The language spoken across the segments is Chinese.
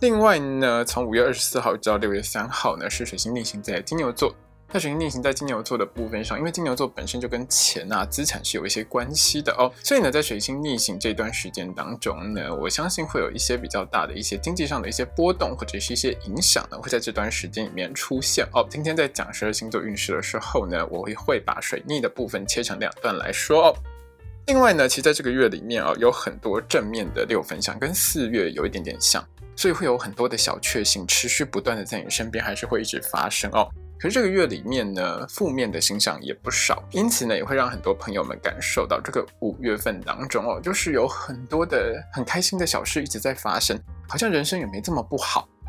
另外呢，从五月二十四号到六月三号呢，是水星逆行在金牛座。那水星逆行在金牛座的部分上，因为金牛座本身就跟钱啊、资产是有一些关系的哦，所以呢，在水星逆行这段时间当中呢，我相信会有一些比较大的一些经济上的一些波动，或者是一些影响呢，会在这段时间里面出现哦。今天在讲十二星座运势的时候呢，我会会把水逆的部分切成两段来说哦。另外呢，其实在这个月里面啊，有很多正面的六分相，跟四月有一点点像。所以会有很多的小确幸持续不断的在你身边，还是会一直发生哦。可是这个月里面呢，负面的星象也不少，因此呢，也会让很多朋友们感受到这个五月份当中哦，就是有很多的很开心的小事一直在发生，好像人生也没这么不好。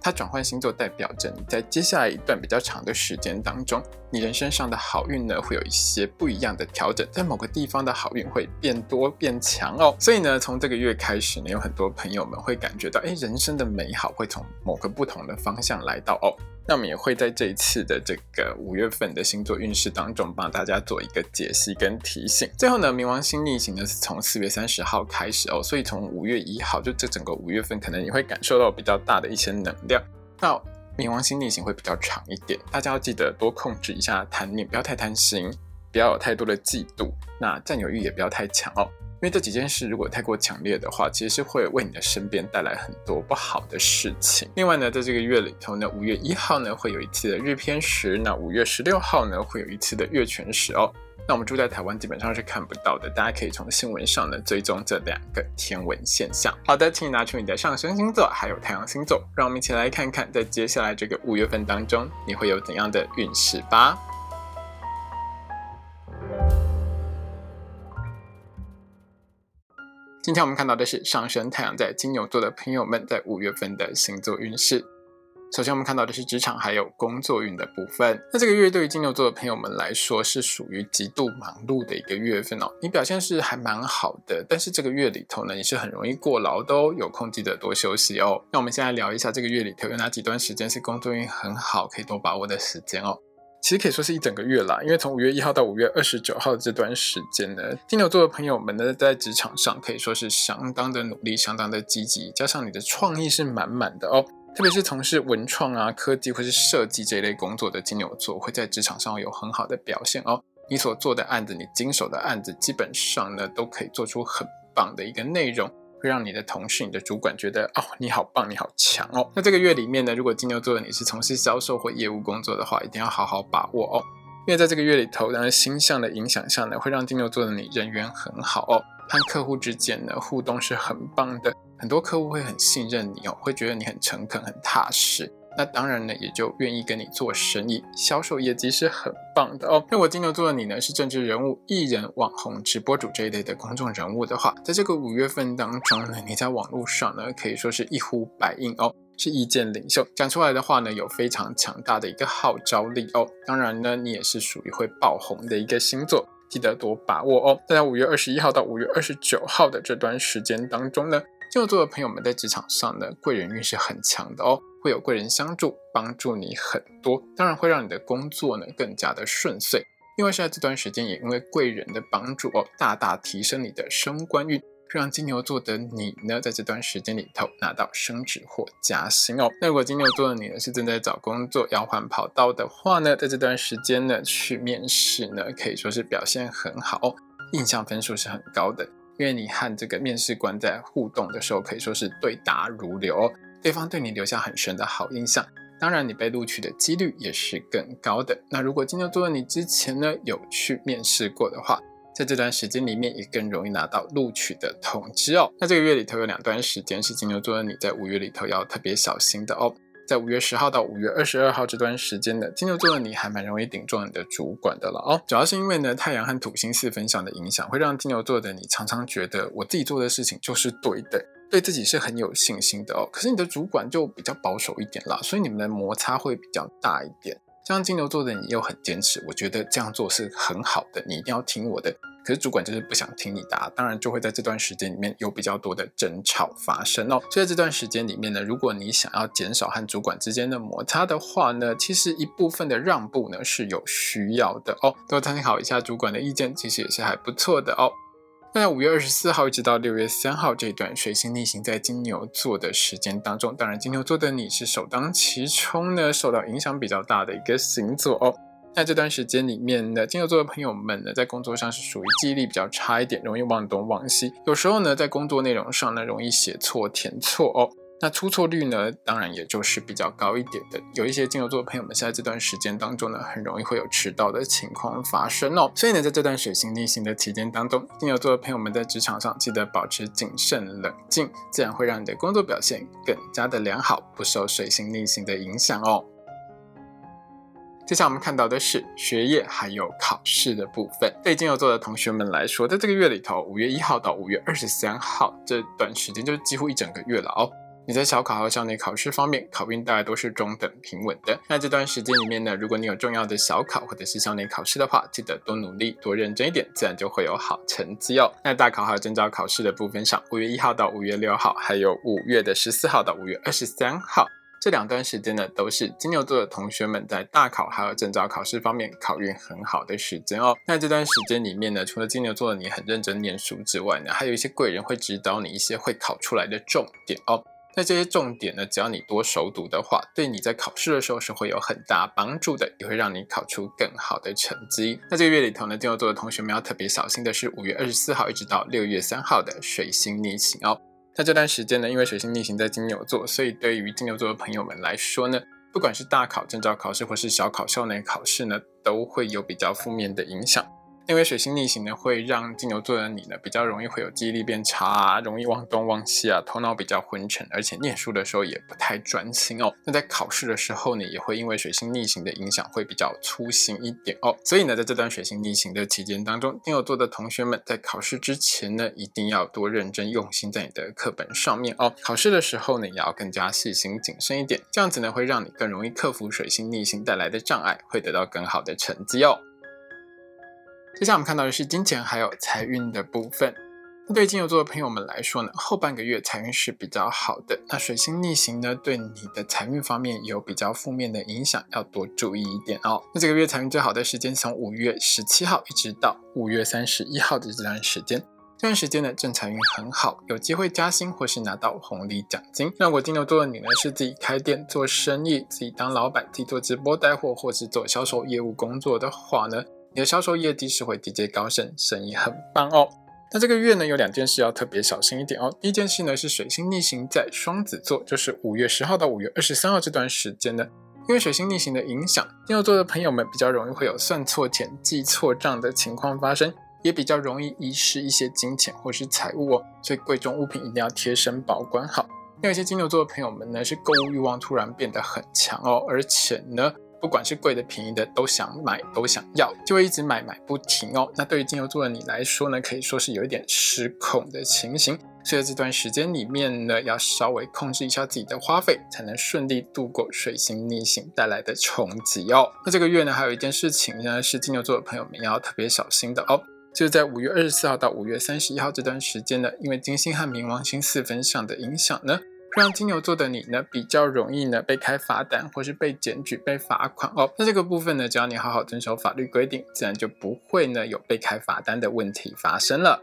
它转换星座，代表着你在接下来一段比较长的时间当中，你人生上的好运呢，会有一些不一样的调整，在某个地方的好运会变多变强哦。所以呢，从这个月开始呢，有很多朋友们会感觉到，哎，人生的美好会从某个不同的方向来到哦。那我们也会在这一次的这个五月份的星座运势当中，帮大家做一个解析跟提醒。最后呢，冥王星逆行呢是从四月三十号开始哦，所以从五月一号，就这整个五月份，可能你会感受到比较大的一些能量。那冥王星逆行会比较长一点，大家要记得多控制一下贪念，不要太贪心，不要有太多的嫉妒，那占有欲也不要太强哦。因为这几件事如果太过强烈的话，其实是会为你的身边带来很多不好的事情。另外呢，在这个月里头呢，五月一号呢会有一次的日偏食，那五月十六号呢会有一次的月全食哦。那我们住在台湾基本上是看不到的，大家可以从新闻上呢追踪这两个天文现象。好的，请你拿出你的上升星座还有太阳星座，让我们一起来看看在接下来这个五月份当中你会有怎样的运势吧。今天我们看到的是上升太阳在金牛座的朋友们在五月份的星座运势。首先，我们看到的是职场还有工作运的部分。那这个月对于金牛座的朋友们来说，是属于极度忙碌的一个月份哦。你表现是还蛮好的，但是这个月里头呢，你是很容易过劳的哦。有空记得多休息哦。那我们先来聊一下这个月里头有哪几段时间是工作运很好，可以多把握的时间哦。其实可以说是一整个月啦，因为从五月一号到五月二十九号这段时间呢，金牛座的朋友们呢，在职场上可以说是相当的努力，相当的积极，加上你的创意是满满的哦。特别是从事文创啊、科技或是设计这一类工作的金牛座，会在职场上有很好的表现哦。你所做的案子，你经手的案子，基本上呢，都可以做出很棒的一个内容。会让你的同事、你的主管觉得哦，你好棒，你好强哦。那这个月里面呢，如果金牛座的你是从事销售或业务工作的话，一定要好好把握哦。因为在这个月里头，然星象的影响下呢，会让金牛座的你人缘很好哦，和客户之间呢互动是很棒的，很多客户会很信任你哦，会觉得你很诚恳、很踏实。那当然呢也就愿意跟你做生意，销售业绩是很棒的哦。那我金牛座的你呢是政治人物、艺人、网红、直播主这一类的公众人物的话，在这个五月份当中呢，你在网络上呢可以说是一呼百应哦。是意见领袖讲出来的话呢，有非常强大的一个号召力哦。当然呢，你也是属于会爆红的一个星座，记得多把握哦。在五月二十一号到五月二十九号的这段时间当中呢，金牛座的朋友们在职场上呢，贵人运是很强的哦，会有贵人相助，帮助你很多，当然会让你的工作呢更加的顺遂。另外是在这段时间也因为贵人的帮助哦，大大提升你的升官运。让金牛座的你呢，在这段时间里头拿到升职或加薪哦。那如果金牛座的你呢，是正在找工作要换跑道的话呢，在这段时间呢，去面试呢，可以说是表现很好，印象分数是很高的。因为你和这个面试官在互动的时候，可以说是对答如流，对方对你留下很深的好印象。当然，你被录取的几率也是更高的。那如果金牛座的你之前呢，有去面试过的话，在这段时间里面，也更容易拿到录取的通知哦。那这个月里头有两段时间是金牛座的你在五月里头要特别小心的哦。在五月十号到五月二十二号这段时间呢，金牛座的你还蛮容易顶撞你的主管的了哦。主要是因为呢，太阳和土星四分相的影响，会让金牛座的你常常觉得我自己做的事情就是对的，对自己是很有信心的哦。可是你的主管就比较保守一点啦，所以你们的摩擦会比较大一点。像金牛座的你又很坚持，我觉得这样做是很好的，你一定要听我的。可是主管就是不想听你答，当然就会在这段时间里面有比较多的争吵发生哦。所以在这段时间里面呢，如果你想要减少和主管之间的摩擦的话呢，其实一部分的让步呢是有需要的哦。多参考一下主管的意见，其实也是还不错的哦。那五月二十四号一直到六月三号这段水星逆行在金牛座的时间当中，当然金牛座的你是首当其冲呢，受到影响比较大的一个星座哦。在这段时间里面呢，金牛座的朋友们呢，在工作上是属于记忆力比较差一点，容易忘东忘西，有时候呢，在工作内容上呢，容易写错填错哦。那出错率呢，当然也就是比较高一点的。有一些金牛座的朋友们，在这段时间当中呢，很容易会有迟到的情况发生哦。所以呢，在这段水星逆行的期间当中，金牛座的朋友们在职场上记得保持谨慎冷静，自然会让你的工作表现更加的良好，不受水星逆行的影响哦。接下来我们看到的是学业还有考试的部分。对金牛座的同学们来说，在这个月里头，五月一号到五月二十三号这段时间，就是几乎一整个月了哦。你在小考和校内考试方面，考运大概都是中等平稳的。那这段时间里面呢，如果你有重要的小考或者是校内考试的话，记得多努力、多认真一点，自然就会有好成绩哦。那大考还有证照考试的部分上，五月一号到五月六号，还有五月的十四号到五月二十三号这两段时间呢，都是金牛座的同学们在大考还有证照考试方面考运很好的时间哦。那这段时间里面呢，除了金牛座的你很认真念书之外呢，还有一些贵人会指导你一些会考出来的重点哦。那这些重点呢，只要你多熟读的话，对你在考试的时候是会有很大帮助的，也会让你考出更好的成绩。那这个月里头呢，金牛座的同学们要特别小心的是五月二十四号一直到六月三号的水星逆行哦。那这段时间呢，因为水星逆行在金牛座，所以对于金牛座的朋友们来说呢，不管是大考、证照考试或是小考、校内考试呢，都会有比较负面的影响。因为水星逆行呢，会让金牛座的你呢比较容易会有记忆力变差啊，容易忘东忘西啊，头脑比较昏沉，而且念书的时候也不太专心哦。那在考试的时候呢，也会因为水星逆行的影响，会比较粗心一点哦。所以呢，在这段水星逆行的期间当中，金牛座的同学们在考试之前呢，一定要多认真用心在你的课本上面哦。考试的时候呢，也要更加细心谨慎一点，这样子呢，会让你更容易克服水星逆行带来的障碍，会得到更好的成绩哦。接下来我们看到的是金钱还有财运的部分。那对金牛座的朋友们来说呢，后半个月财运是比较好的。那水星逆行呢，对你的财运方面有比较负面的影响，要多注意一点哦。那这个月财运最好的时间从五月十七号一直到五月三十一号的这段时间，这段时间呢正财运很好，有机会加薪或是拿到红利奖金。那如果金牛座的你呢是自己开店做生意，自己当老板，自己做直播带货，或是做销售业务工作的话呢？你的销售业绩是会节节高升，生意很棒哦。那这个月呢，有两件事要特别小心一点哦。第一件事呢是水星逆行在双子座，就是五月十号到五月二十三号这段时间呢，因为水星逆行的影响，金牛座的朋友们比较容易会有算错钱、记错账的情况发生，也比较容易遗失一些金钱或是财物哦。所以贵重物品一定要贴身保管好。那有些金牛座的朋友们呢，是购物欲望突然变得很强哦，而且呢。不管是贵的便宜的，都想买，都想要，就会一直买买不停哦。那对于金牛座的你来说呢，可以说是有一点失控的情形。所以这段时间里面呢，要稍微控制一下自己的花费，才能顺利度过水星逆行带来的冲击哦。那这个月呢，还有一件事情呢，是金牛座的朋友们要特别小心的哦。就是在五月二十四号到五月三十一号这段时间呢，因为金星和冥王星四分相的影响呢。让金牛座的你呢比较容易呢被开罚单，或是被检举、被罚款哦。那这个部分呢，只要你好好遵守法律规定，自然就不会呢有被开罚单的问题发生了。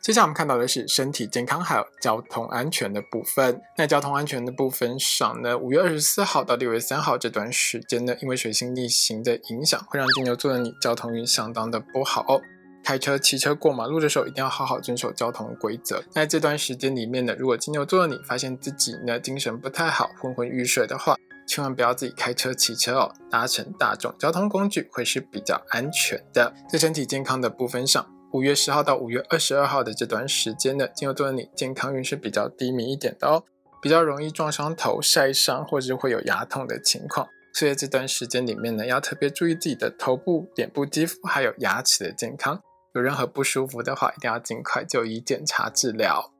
接下来我们看到的是身体健康还有交通安全的部分。那交通安全的部分上呢，五月二十四号到六月三号这段时间呢，因为水星逆行的影响，会让金牛座的你交通运相当的不好哦。开车、骑车过马路的时候，一定要好好遵守交通规则。在这段时间里面呢，如果金牛座的你发现自己呢精神不太好、昏昏欲睡的话，千万不要自己开车、骑车哦，搭乘大众交通工具会是比较安全的。在身体健康的部分上，五月十号到五月二十二号的这段时间呢，金牛座的你健康运是比较低迷一点的哦，比较容易撞伤头、晒伤，或者会有牙痛的情况。所以这段时间里面呢，要特别注意自己的头部、脸部肌肤还有牙齿的健康。有任何不舒服的话，一定要尽快就医检查治疗。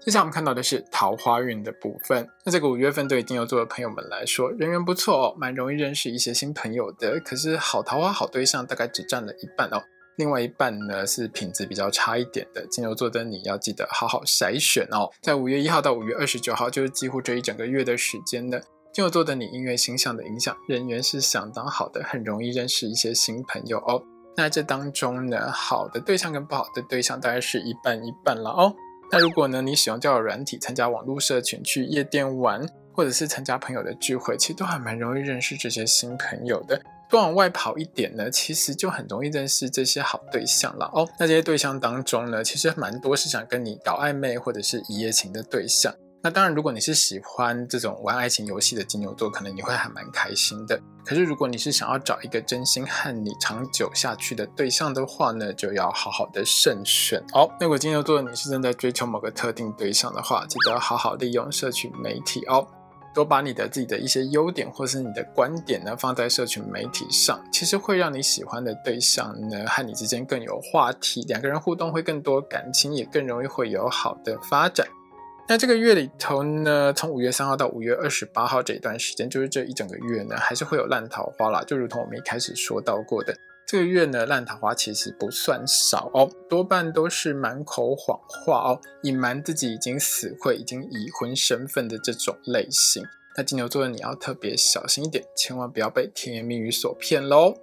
接下来我们看到的是桃花运的部分。那这个五月份对金牛座的朋友们来说，人缘不错哦，蛮容易认识一些新朋友的。可是好桃花、好对象大概只占了一半哦，另外一半呢是品质比较差一点的。金牛座的你要记得好好筛选哦。在五月一号到五月二十九号，就是几乎这一整个月的时间呢，金牛座的你因为星象的影响，人缘是相当好的，很容易认识一些新朋友哦。那这当中呢，好的对象跟不好的对象大概是一半一半了哦。那如果呢，你使用交友软体、参加网络社群、去夜店玩，或者是参加朋友的聚会，其实都还蛮容易认识这些新朋友的。多往外跑一点呢，其实就很容易认识这些好对象了哦。那这些对象当中呢，其实蛮多是想跟你搞暧昧或者是一夜情的对象。那当然，如果你是喜欢这种玩爱情游戏的金牛座，可能你会还蛮开心的。可是，如果你是想要找一个真心和你长久下去的对象的话呢，就要好好的慎选哦。那如果金牛座你是正在追求某个特定对象的话，记得好好利用社群媒体哦，多把你的自己的一些优点或是你的观点呢放在社群媒体上，其实会让你喜欢的对象呢和你之间更有话题，两个人互动会更多，感情也更容易会有好的发展。那这个月里头呢，从五月三号到五月二十八号这一段时间，就是这一整个月呢，还是会有烂桃花啦。就如同我们一开始说到过的，这个月呢，烂桃花其实不算少哦，多半都是满口谎话哦，隐瞒自己已经死会、已经已婚身份的这种类型。那金牛座的你要特别小心一点，千万不要被甜言蜜语所骗喽。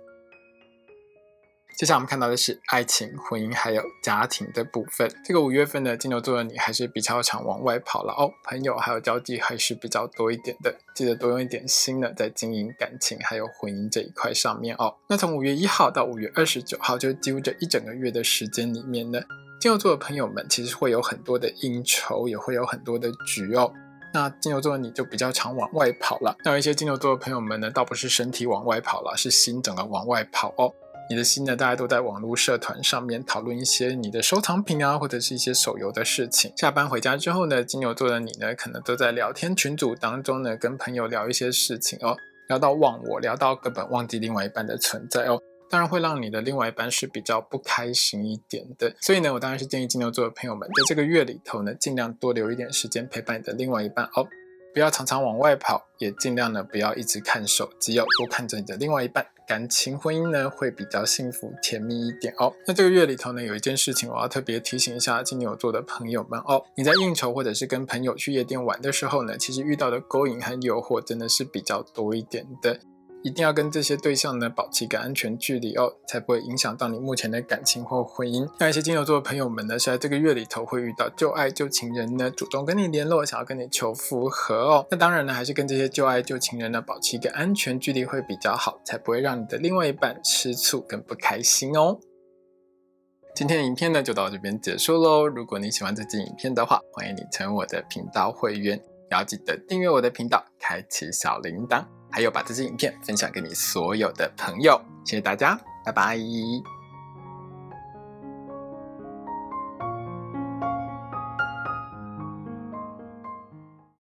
接下来我们看到的是爱情、婚姻还有家庭的部分。这个五月份的金牛座的你还是比较常往外跑了哦，朋友还有交际还是比较多一点的。记得多用一点心呢，在经营感情还有婚姻这一块上面哦。那从五月一号到五月二十九号，就几乎这一整个月的时间里面呢，金牛座的朋友们其实会有很多的应酬，也会有很多的局哦。那金牛座的你就比较常往外跑了。那有一些金牛座的朋友们呢，倒不是身体往外跑了，是心整个往外跑哦。你的心呢？大家都在网络社团上面讨论一些你的收藏品啊，或者是一些手游的事情。下班回家之后呢，金牛座的你呢，可能都在聊天群组当中呢，跟朋友聊一些事情哦，聊到忘我，聊到根本忘记另外一半的存在哦，当然会让你的另外一半是比较不开心一点的。所以呢，我当然是建议金牛座的朋友们，在这个月里头呢，尽量多留一点时间陪伴你的另外一半哦。不要常常往外跑，也尽量呢不要一直看手机哦，多看着你的另外一半，感情婚姻呢会比较幸福甜蜜一点哦。那这个月里头呢，有一件事情我要特别提醒一下金牛座的朋友们哦，你在应酬或者是跟朋友去夜店玩的时候呢，其实遇到的勾引和诱惑真的是比较多一点的。一定要跟这些对象呢保持一个安全距离哦，才不会影响到你目前的感情或婚姻。那一些金牛座的朋友们呢，是在这个月里头会遇到旧爱旧情人呢，主动跟你联络，想要跟你求复合哦。那当然呢，还是跟这些旧爱旧情人呢保持一个安全距离会比较好，才不会让你的另外一半吃醋跟不开心哦。今天的影片呢就到这边结束喽。如果你喜欢这支影片的话，欢迎你成为我的频道会员，也要记得订阅我的频道，开启小铃铛。还有把这支影片分享给你所有的朋友，谢谢大家，拜拜。